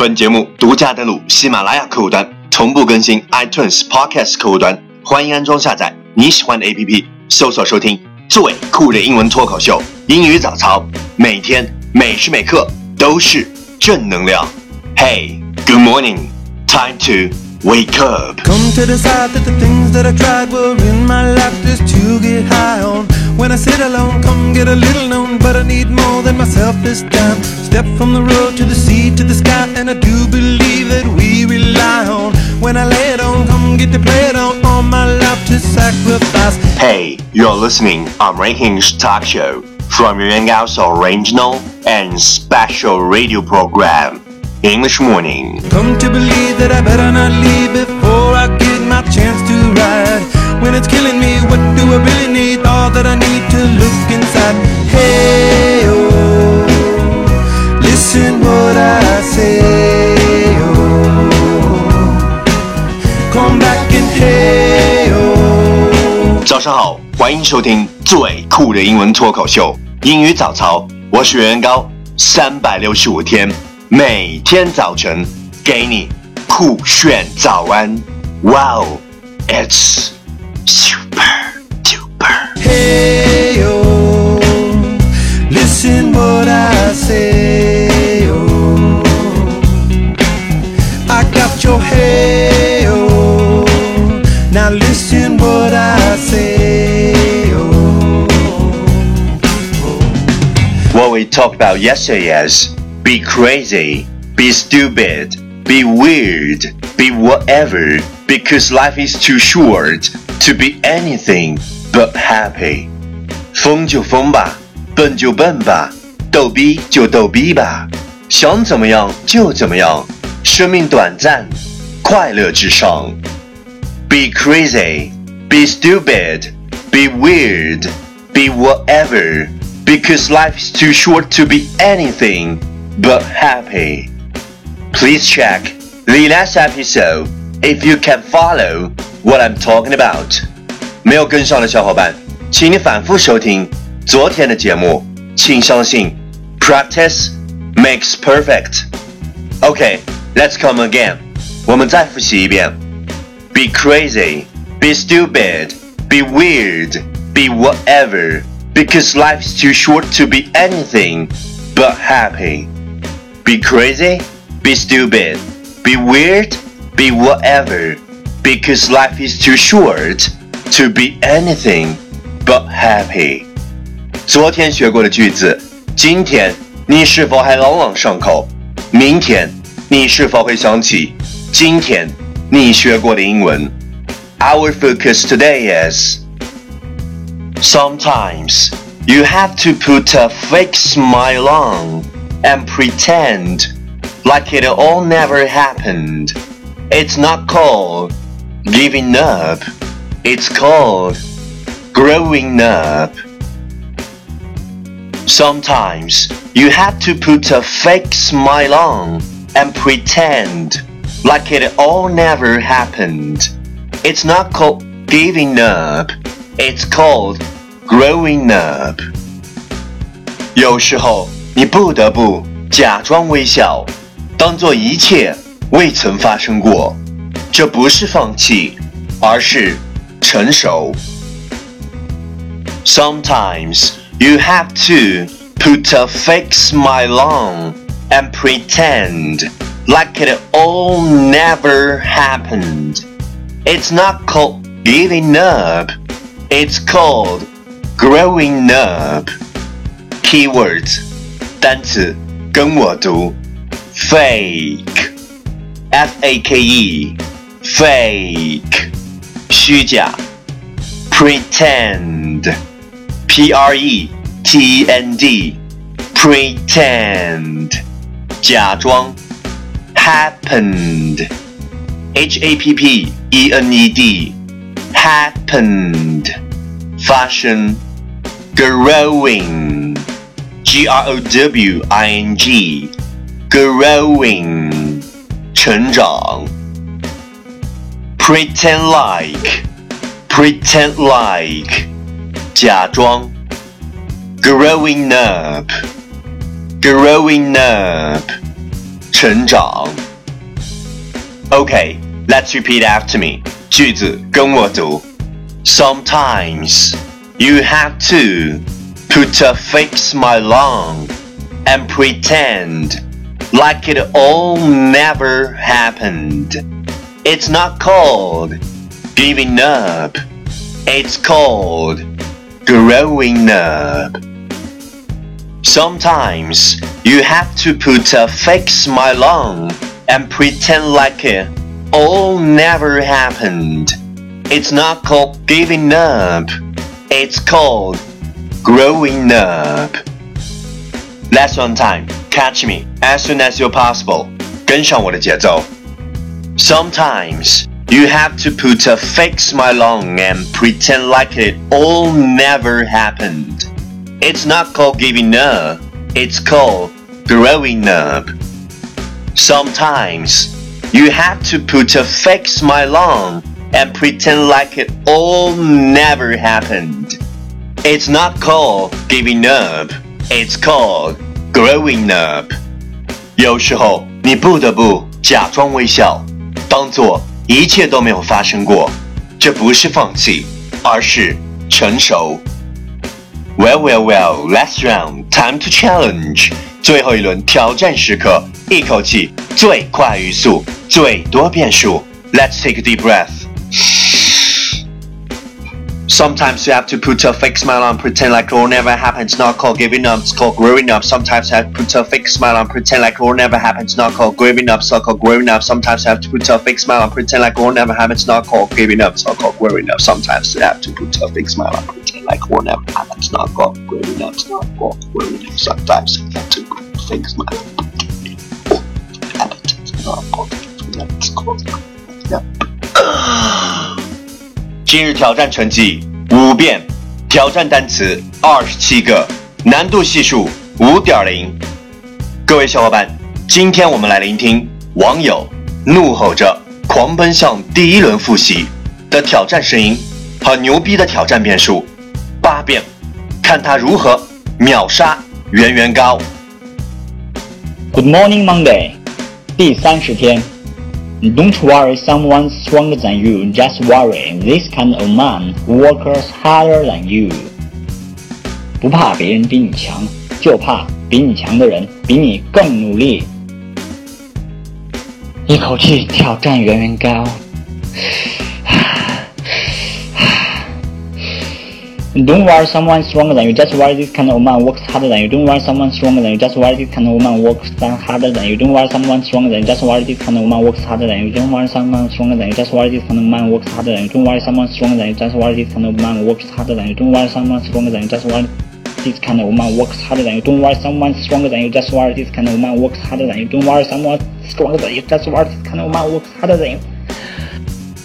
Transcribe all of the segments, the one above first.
本节目独家登录喜马拉雅客户端，同步更新 iTunes Podcast 客户端，欢迎安装下载你喜欢的 APP，搜索收听最酷的英文脱口秀英语早操，每天每时每刻都是正能量。Hey, good morning, time to wake up. Come to decide that the things that I tried were in my life just to get high on. When I sit alone, come get a little known, but I need more than myself this time. Step from the road to the sea to the sky, and I do believe that we rely on. When I lay it on, come get to play it on, all my life to sacrifice. Hey, you're listening on Rankings Talk Show from Yuan Gao's original and special radio program, English Morning. Come to believe that I better not leave before I get my chance to ride. When it's killing me, what do I really need? All that I need to look inside. Hey, oh, listen what I say. Oh, come back and hey, oh. 早上好，欢迎收听最酷的英文脱口秀英语早操，我是袁高，三百六十五天，每天早晨给你酷炫早安。Wow, it's super duper. Hey, oh, listen what I say. Oh, I got your hey, oh, now listen what I say. Oh, What we talked about yesterday is be crazy, be stupid, be weird, be whatever, because life is too short to be anything but happy. 疯就疯吧，笨就笨吧，逗逼就逗逼吧，想怎么样就怎么样，生命短暂，快乐至上。Be crazy, be stupid, be weird, be whatever, because life is too short to be anything but happy. Please check the last episode if you can follow what I'm talking about. 没有跟上的小伙伴，请你反复收听昨天的节目。请相信，practice makes perfect. Okay, let's come again. 我们再复习一遍。Be crazy, be stupid, be weird, be whatever, because life's too short to be anything but happy. Be crazy, be stupid, be weird, be whatever, because life is too short to be anything but happy. 昨天学过的句子，今天你是否还朗朗上口？明天你是否会想起今天你学过的英文？Our focus today is sometimes you have to put a fake smile on and pretend like it all never happened. It's not called giving up. It's called growing up. Sometimes you have to put a fake smile on and pretend like it all never happened. It's not called giving up. It's called growing up. 有时候 你不得不假装微笑，当做一切未曾发生过。这不是放弃，而是成熟。Sometimes you have to put a fake smile on and pretend like it all never happened. It's not called giving up, it's called growing up. Keywords 单词跟我读 fake f a k e fake 虚假 pretend p r e t e n d pretend 假装 happened h a p p e n e d happened 发生 growing g r o w i n g growing 成长 pretend like pretend like 假装 growing up growing up 成长。Okay, let's repeat after me. 句子跟我读。Sometimes you have to put a fake smile on and pretend like it all never happened. It's not called giving up. It's called growing up. Sometimes you have to put a fake smile on and pretend like it all never happened. It's not called giving up. It's called growing up. Last one time. Catch me as soon as you're possible. 跟上我的节奏。Sometimes you have to put a fake smile on and pretend like it all never happened. It's not called giving up. It's called growing up. Sometimes you have to put a fake smile on and pretend like it all never happened. It's not called giving up, it's called growing up. 有时候你不得不假装微笑，当做一切都没有发生过。这不是放弃，而是成熟。Well, well, well, last round, time to challenge. 最后一轮挑战时刻，一口气最快语速，最多变数。Let's take a deep breath. Sometimes you have to put a fake smile on, pretend like it will never happen. It's not called giving up, it's called growing up. Sometimes you have to put a fake smile on, pretend like it will never happen. It's not called growing up, it's not called growing up. Sometimes you have to put a fake smile on, pretend like it will never happen. It's not called giving up, it's not called growing up. Sometimes you have to put a fake smile on, pretend like it will never happen. It's not called growing up, it's not called growing up. Sometimes you have to put a fake smile on, pretend like it will never happen. It's not called growing up, it's called growing up. 今日挑战成绩五遍，挑战单词二十七个，难度系数五点零。各位小伙伴，今天我们来聆听网友怒吼着狂奔向第一轮复习的挑战声音和牛逼的挑战变数八遍，看他如何秒杀圆圆高。Good morning, Monday，第三十天。Don't worry someone stronger than you, just worry this kind of man who works harder than you. 不怕别人比你强，就怕比你强的人比你更努力。一口气挑战圆圆高。Don't worry someone stronger than you, just worry this kind of man works harder than you. Don't worry someone stronger than you, just worry this kind of man works harder than you. Don't worry someone stronger than you, just worry this kind of man works harder than you. Don't worry someone stronger than you, just worry this kind of man works harder than you. Don't worry someone stronger than you, just worry this kind of man works harder than you. Don't worry someone stronger than you, just worry this kind of man works harder than you. Don't worry someone stronger than you, just worry this kind of man works harder than you. Don't worry someone stronger than you, just worry this kind of man works harder than you.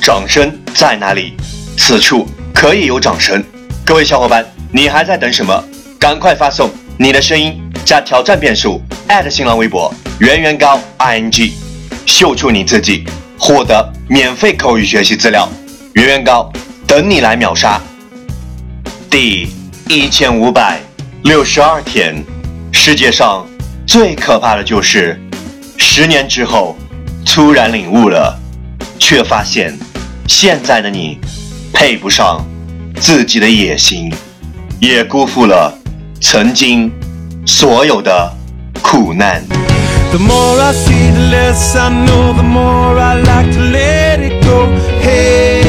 掌声在哪里？此处可以有掌声。 各位小伙伴，你还在等什么？赶快发送你的声音加挑战变数新浪微博圆圆高 ing，秀出你自己，获得免费口语学习资料。圆圆高等你来秒杀。第一千五百六十二天，世界上最可怕的就是十年之后突然领悟了，却发现现在的你配不上自己的野心，也辜负了曾经所有的苦难。The more I see, the less I know, the more I like to let it go. Hey,